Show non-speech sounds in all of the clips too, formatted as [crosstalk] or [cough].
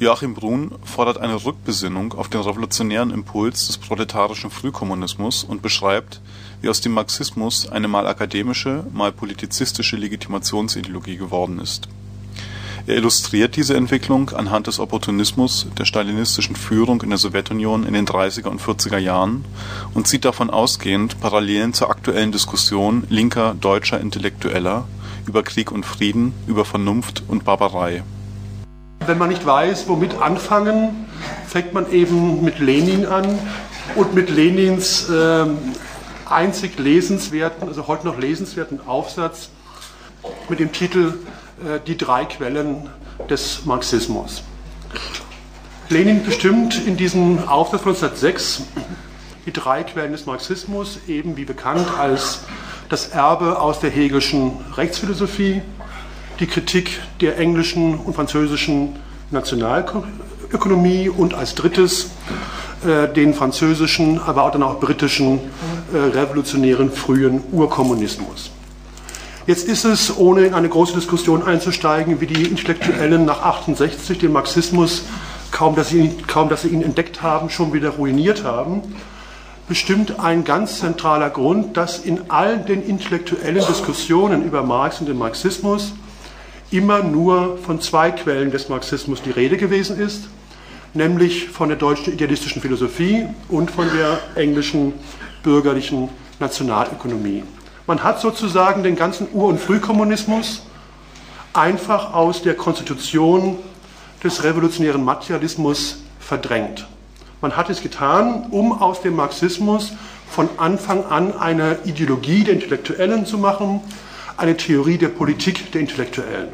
Joachim Brun fordert eine Rückbesinnung auf den revolutionären Impuls des proletarischen Frühkommunismus und beschreibt, wie aus dem Marxismus eine mal akademische, mal politizistische Legitimationsideologie geworden ist. Er illustriert diese Entwicklung anhand des Opportunismus der stalinistischen Führung in der Sowjetunion in den 30er und 40er Jahren und zieht davon ausgehend Parallelen zur aktuellen Diskussion linker deutscher Intellektueller über Krieg und Frieden, über Vernunft und Barbarei wenn man nicht weiß, womit anfangen, fängt man eben mit Lenin an und mit Lenins äh, einzig lesenswerten, also heute noch lesenswerten Aufsatz mit dem Titel äh, Die drei Quellen des Marxismus. Lenin bestimmt in diesem Aufsatz von 1906 die drei Quellen des Marxismus, eben wie bekannt als das Erbe aus der Hegelschen Rechtsphilosophie, die Kritik der englischen und französischen Nationalökonomie und als drittes äh, den französischen, aber auch dann auch britischen äh, revolutionären frühen Urkommunismus. Jetzt ist es, ohne in eine große Diskussion einzusteigen, wie die Intellektuellen nach 68 den Marxismus, kaum dass, sie, kaum dass sie ihn entdeckt haben, schon wieder ruiniert haben, bestimmt ein ganz zentraler Grund, dass in all den intellektuellen Diskussionen über Marx und den Marxismus immer nur von zwei Quellen des Marxismus die Rede gewesen ist, nämlich von der deutschen idealistischen Philosophie und von der englischen bürgerlichen Nationalökonomie. Man hat sozusagen den ganzen Ur- und Frühkommunismus einfach aus der Konstitution des revolutionären Materialismus verdrängt. Man hat es getan, um aus dem Marxismus von Anfang an eine Ideologie der Intellektuellen zu machen, eine Theorie der Politik der Intellektuellen.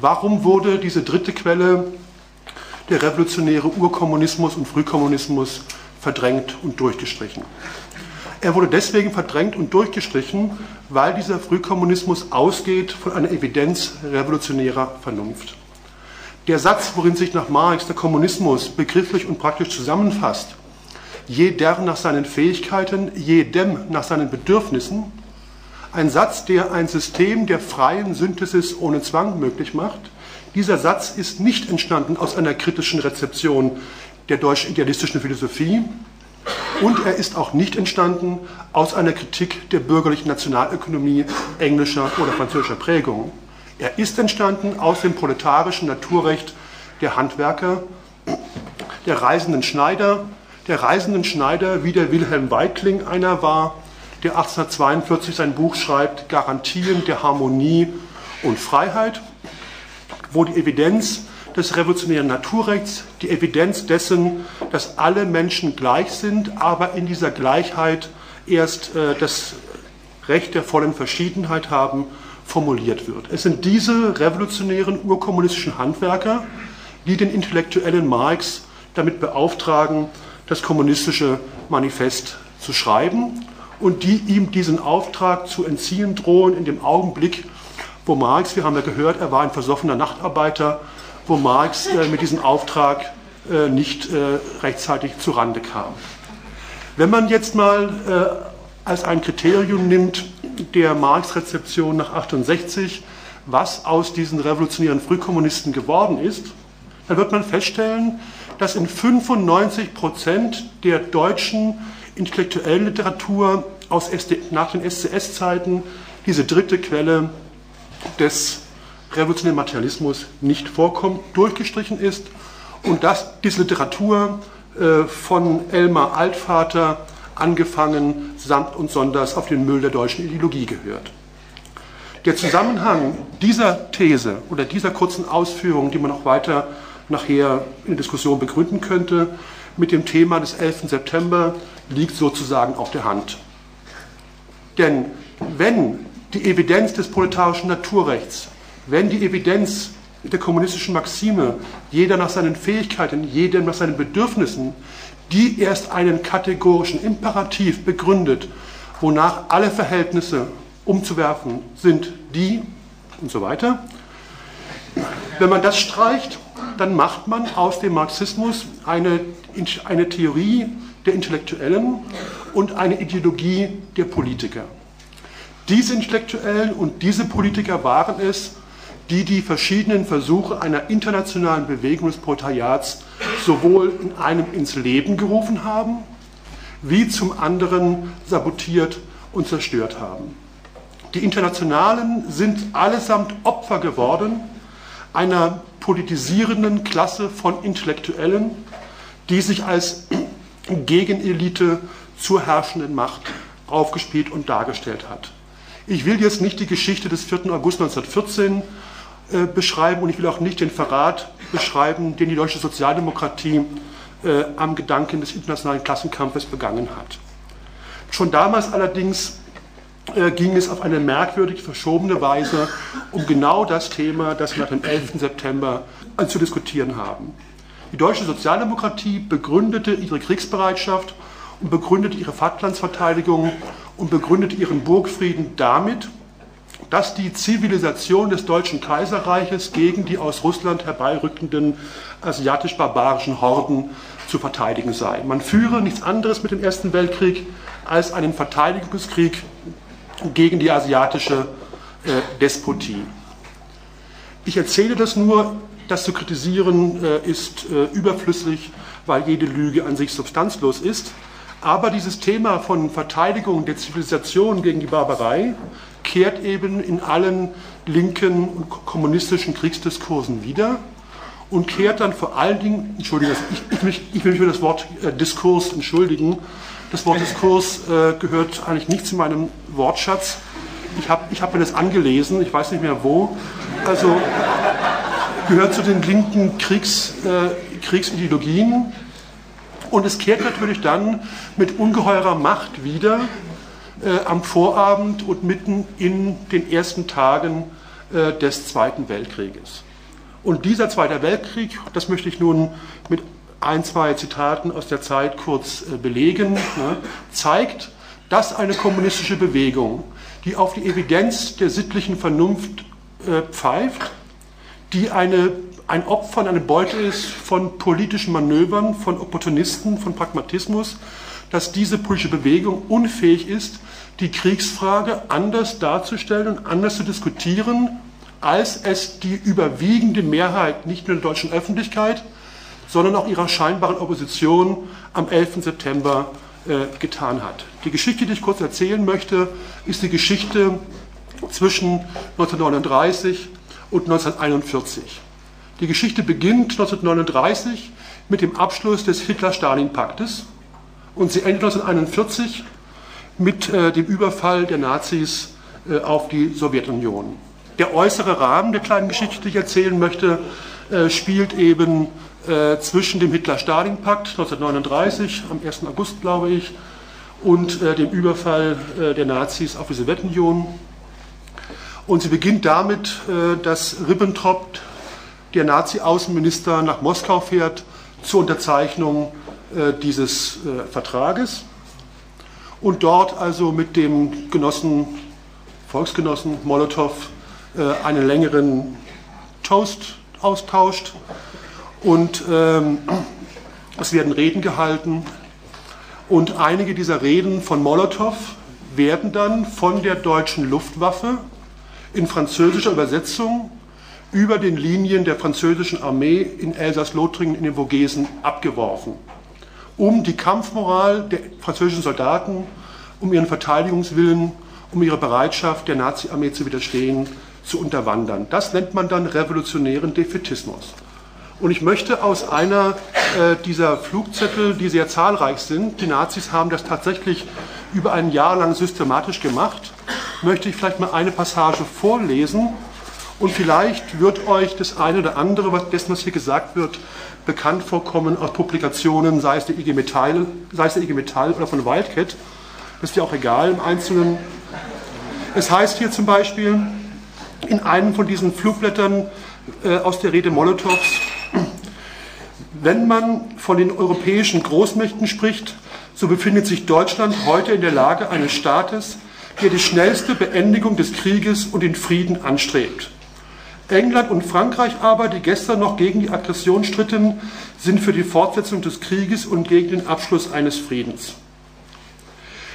Warum wurde diese dritte Quelle, der revolutionäre Urkommunismus und Frühkommunismus, verdrängt und durchgestrichen? Er wurde deswegen verdrängt und durchgestrichen, weil dieser Frühkommunismus ausgeht von einer Evidenz revolutionärer Vernunft. Der Satz, worin sich nach Marx der Kommunismus begrifflich und praktisch zusammenfasst, jeder nach seinen Fähigkeiten, jedem nach seinen Bedürfnissen, ein Satz, der ein System der freien Synthesis ohne Zwang möglich macht. Dieser Satz ist nicht entstanden aus einer kritischen Rezeption der deutschen idealistischen Philosophie und er ist auch nicht entstanden aus einer Kritik der bürgerlichen Nationalökonomie englischer oder französischer Prägung. Er ist entstanden aus dem proletarischen Naturrecht der Handwerker, der reisenden Schneider, der reisenden Schneider, wie der Wilhelm Weitling einer war, der 1842 sein Buch schreibt, Garantien der Harmonie und Freiheit, wo die Evidenz des revolutionären Naturrechts, die Evidenz dessen, dass alle Menschen gleich sind, aber in dieser Gleichheit erst äh, das Recht der vollen Verschiedenheit haben, formuliert wird. Es sind diese revolutionären urkommunistischen Handwerker, die den intellektuellen Marx damit beauftragen, das kommunistische Manifest zu schreiben und die ihm diesen Auftrag zu entziehen drohen in dem Augenblick, wo Marx, wir haben ja gehört, er war ein versoffener Nachtarbeiter, wo Marx äh, mit diesem Auftrag äh, nicht äh, rechtzeitig zurande kam. Wenn man jetzt mal äh, als ein Kriterium nimmt der Marx-Rezeption nach 68, was aus diesen revolutionären Frühkommunisten geworden ist, dann wird man feststellen, dass in 95 Prozent der deutschen intellektuellen Literatur aus SD, nach den SCS-Zeiten diese dritte Quelle des revolutionären Materialismus nicht vorkommt, durchgestrichen ist und dass diese Literatur äh, von Elmar Altvater angefangen samt und sonders auf den Müll der deutschen Ideologie gehört. Der Zusammenhang dieser These oder dieser kurzen Ausführung, die man auch weiter nachher in der Diskussion begründen könnte, mit dem Thema des 11. September liegt sozusagen auf der Hand. Denn wenn die Evidenz des proletarischen Naturrechts, wenn die Evidenz der kommunistischen Maxime, jeder nach seinen Fähigkeiten, jeder nach seinen Bedürfnissen, die erst einen kategorischen Imperativ begründet, wonach alle Verhältnisse umzuwerfen sind, die und so weiter. Wenn man das streicht, dann macht man aus dem Marxismus eine, eine Theorie der Intellektuellen und eine Ideologie der Politiker. Diese Intellektuellen und diese Politiker waren es, die die verschiedenen Versuche einer internationalen Bewegung des Proletariats sowohl in einem ins Leben gerufen haben, wie zum anderen sabotiert und zerstört haben. Die Internationalen sind allesamt Opfer geworden einer politisierenden Klasse von Intellektuellen, die sich als Gegenelite zur herrschenden Macht aufgespielt und dargestellt hat. Ich will jetzt nicht die Geschichte des 4. August 1914 äh, beschreiben und ich will auch nicht den Verrat beschreiben, den die deutsche Sozialdemokratie äh, am Gedanken des internationalen Klassenkampfes begangen hat. Schon damals allerdings äh, ging es auf eine merkwürdig verschobene Weise um genau das Thema, das wir nach dem 11. September äh, zu diskutieren haben. Die deutsche Sozialdemokratie begründete ihre Kriegsbereitschaft und begründete ihre Vaterlandsverteidigung und begründete ihren Burgfrieden damit, dass die Zivilisation des Deutschen Kaiserreiches gegen die aus Russland herbeirückenden asiatisch-barbarischen Horden zu verteidigen sei. Man führe nichts anderes mit dem Ersten Weltkrieg als einen Verteidigungskrieg gegen die asiatische äh, Despotie. Ich erzähle das nur, das zu kritisieren äh, ist äh, überflüssig, weil jede Lüge an sich substanzlos ist. Aber dieses Thema von Verteidigung der Zivilisation gegen die Barbarei kehrt eben in allen linken und kommunistischen Kriegsdiskursen wieder und kehrt dann vor allen Dingen, Entschuldigung, ich, ich, ich will mich für das Wort äh, Diskurs entschuldigen. Das Wort Diskurs äh, gehört eigentlich nicht zu meinem Wortschatz. Ich habe ich hab mir das angelesen, ich weiß nicht mehr wo. Also gehört zu den linken Kriegs, äh, Kriegsideologien. Und es kehrt natürlich dann mit ungeheurer Macht wieder äh, am Vorabend und mitten in den ersten Tagen äh, des Zweiten Weltkrieges. Und dieser Zweite Weltkrieg, das möchte ich nun mit ein, zwei Zitaten aus der Zeit kurz äh, belegen, ne, zeigt, dass eine kommunistische Bewegung, die auf die Evidenz der sittlichen Vernunft äh, pfeift, die eine, ein Opfer und eine Beute ist von politischen Manövern, von Opportunisten, von Pragmatismus, dass diese politische Bewegung unfähig ist, die Kriegsfrage anders darzustellen und anders zu diskutieren, als es die überwiegende Mehrheit nicht nur der deutschen Öffentlichkeit, sondern auch ihrer scheinbaren Opposition am 11. September äh, getan hat. Die Geschichte, die ich kurz erzählen möchte, ist die Geschichte zwischen 1939 und 1941. Die Geschichte beginnt 1939 mit dem Abschluss des Hitler-Stalin-Paktes und sie endet 1941 mit äh, dem Überfall der Nazis äh, auf die Sowjetunion. Der äußere Rahmen der kleinen Geschichte, die ich erzählen möchte, äh, spielt eben äh, zwischen dem Hitler-Stalin-Pakt 1939, am 1. August glaube ich, und äh, dem Überfall äh, der Nazis auf die Sowjetunion. Und sie beginnt damit, äh, dass Ribbentrop, der Nazi-Außenminister, nach Moskau fährt zur Unterzeichnung äh, dieses äh, Vertrages und dort also mit dem Genossen, Volksgenossen Molotow einen längeren Toast austauscht und ähm, es werden Reden gehalten. Und einige dieser Reden von Molotow werden dann von der deutschen Luftwaffe in französischer Übersetzung über den Linien der französischen Armee in Elsass-Lothringen in den Vogesen abgeworfen, um die Kampfmoral der französischen Soldaten, um ihren Verteidigungswillen, um ihre Bereitschaft der Nazi-Armee zu widerstehen, zu unterwandern. Das nennt man dann revolutionären Defetismus. Und ich möchte aus einer äh, dieser Flugzettel, die sehr zahlreich sind, die Nazis haben das tatsächlich über ein Jahr lang systematisch gemacht, möchte ich vielleicht mal eine Passage vorlesen. Und vielleicht wird euch das eine oder andere, was dessen, was hier gesagt wird, bekannt vorkommen aus Publikationen, sei es der IG Metall, sei es der IG Metall oder von Wildcat. Ist ja auch egal im Einzelnen. Es heißt hier zum Beispiel in einem von diesen Flugblättern äh, aus der Rede Molotows, wenn man von den europäischen Großmächten spricht, so befindet sich Deutschland heute in der Lage eines Staates, der die schnellste Beendigung des Krieges und den Frieden anstrebt. England und Frankreich aber, die gestern noch gegen die Aggression stritten, sind für die Fortsetzung des Krieges und gegen den Abschluss eines Friedens.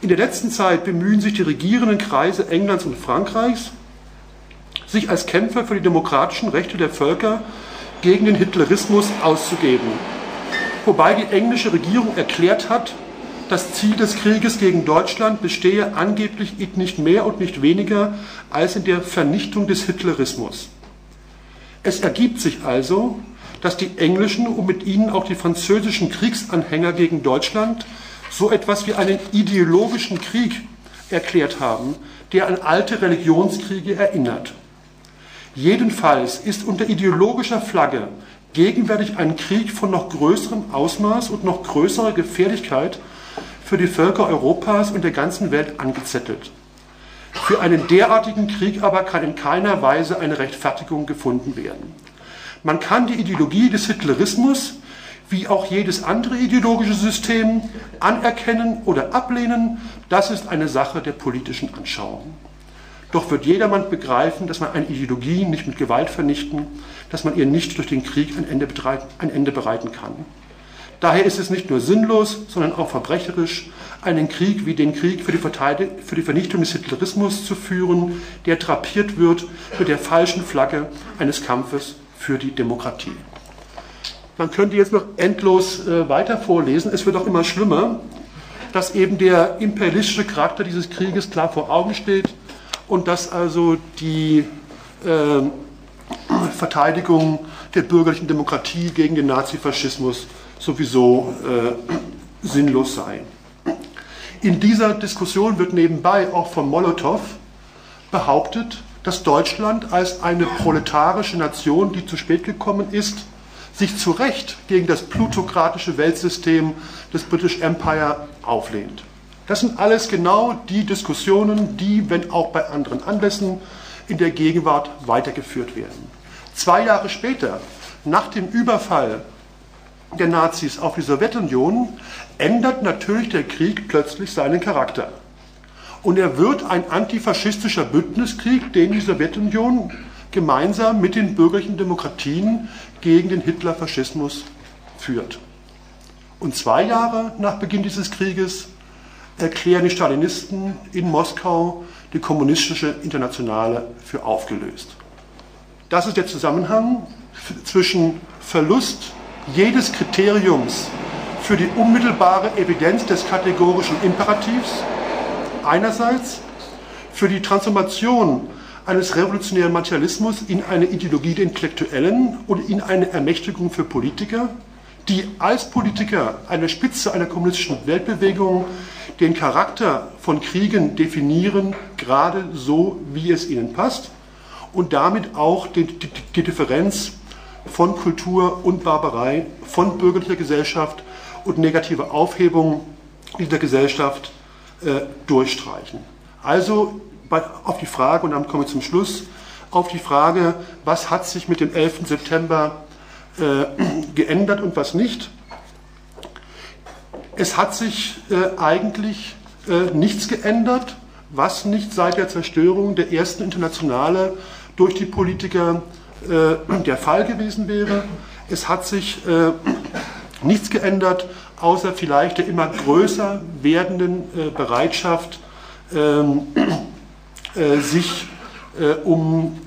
In der letzten Zeit bemühen sich die regierenden Kreise Englands und Frankreichs, sich als Kämpfer für die demokratischen Rechte der Völker gegen den Hitlerismus auszugeben. Wobei die englische Regierung erklärt hat, das Ziel des Krieges gegen Deutschland bestehe angeblich nicht mehr und nicht weniger als in der Vernichtung des Hitlerismus. Es ergibt sich also, dass die englischen und mit ihnen auch die französischen Kriegsanhänger gegen Deutschland so etwas wie einen ideologischen Krieg erklärt haben, der an alte Religionskriege erinnert. Jedenfalls ist unter ideologischer Flagge gegenwärtig ein Krieg von noch größerem Ausmaß und noch größerer Gefährlichkeit für die Völker Europas und der ganzen Welt angezettelt. Für einen derartigen Krieg aber kann in keiner Weise eine Rechtfertigung gefunden werden. Man kann die Ideologie des Hitlerismus wie auch jedes andere ideologische System anerkennen oder ablehnen. Das ist eine Sache der politischen Anschauung. Doch wird jedermann begreifen, dass man eine Ideologie nicht mit Gewalt vernichten, dass man ihr nicht durch den Krieg ein Ende, ein Ende bereiten kann. Daher ist es nicht nur sinnlos, sondern auch verbrecherisch, einen Krieg wie den Krieg für die, für die, Vernichtung des Hitlerismus zu führen, der drapiert wird mit der falschen Flagge eines Kampfes für die Demokratie. Man könnte jetzt noch endlos äh, weiter vorlesen. Es wird auch immer schlimmer, dass eben der imperialistische Charakter dieses Krieges klar vor Augen steht und dass also die äh, Verteidigung der bürgerlichen Demokratie gegen den Nazifaschismus sowieso äh, sinnlos sei. In dieser Diskussion wird nebenbei auch von Molotow behauptet, dass Deutschland als eine proletarische Nation, die zu spät gekommen ist, sich zu Recht gegen das plutokratische Weltsystem des British Empire auflehnt. Das sind alles genau die Diskussionen, die, wenn auch bei anderen Anlässen, in der Gegenwart weitergeführt werden. Zwei Jahre später, nach dem Überfall der Nazis auf die Sowjetunion, ändert natürlich der Krieg plötzlich seinen Charakter. Und er wird ein antifaschistischer Bündniskrieg, den die Sowjetunion gemeinsam mit den bürgerlichen Demokratien gegen den Hitlerfaschismus führt. Und zwei Jahre nach Beginn dieses Krieges erklären die Stalinisten in Moskau die kommunistische Internationale für aufgelöst. Das ist der Zusammenhang zwischen Verlust jedes Kriteriums für die unmittelbare Evidenz des kategorischen Imperativs einerseits, für die Transformation eines revolutionären Materialismus in eine Ideologie der Intellektuellen und in eine Ermächtigung für Politiker, die als Politiker an der Spitze einer kommunistischen Weltbewegung den Charakter von Kriegen definieren, gerade so, wie es ihnen passt, und damit auch die, die, die Differenz von Kultur und Barbarei, von bürgerlicher Gesellschaft und negativer Aufhebung dieser Gesellschaft äh, durchstreichen. Also bei, auf die Frage, und dann komme ich zum Schluss, auf die Frage, was hat sich mit dem 11. September äh, [clears throat] geändert und was nicht. Es hat sich äh, eigentlich äh, nichts geändert, was nicht seit der Zerstörung der ersten Internationale durch die Politiker äh, der Fall gewesen wäre. Es hat sich äh, nichts geändert, außer vielleicht der immer größer werdenden äh, Bereitschaft, ähm, sich um,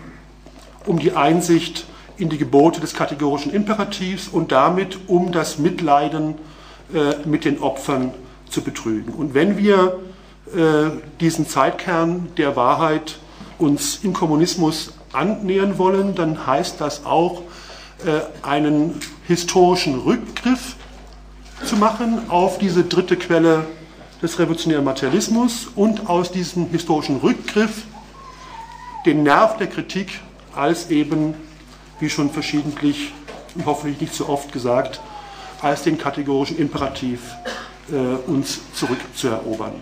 um die Einsicht in die Gebote des kategorischen Imperativs und damit um das Mitleiden mit den Opfern zu betrügen. Und wenn wir diesen Zeitkern der Wahrheit uns im Kommunismus annähern wollen, dann heißt das auch, äh, einen historischen Rückgriff zu machen auf diese dritte Quelle des revolutionären Materialismus und aus diesem historischen Rückgriff den Nerv der Kritik als eben, wie schon verschiedentlich und hoffentlich nicht so oft gesagt, als den kategorischen Imperativ äh, uns zurückzuerobern.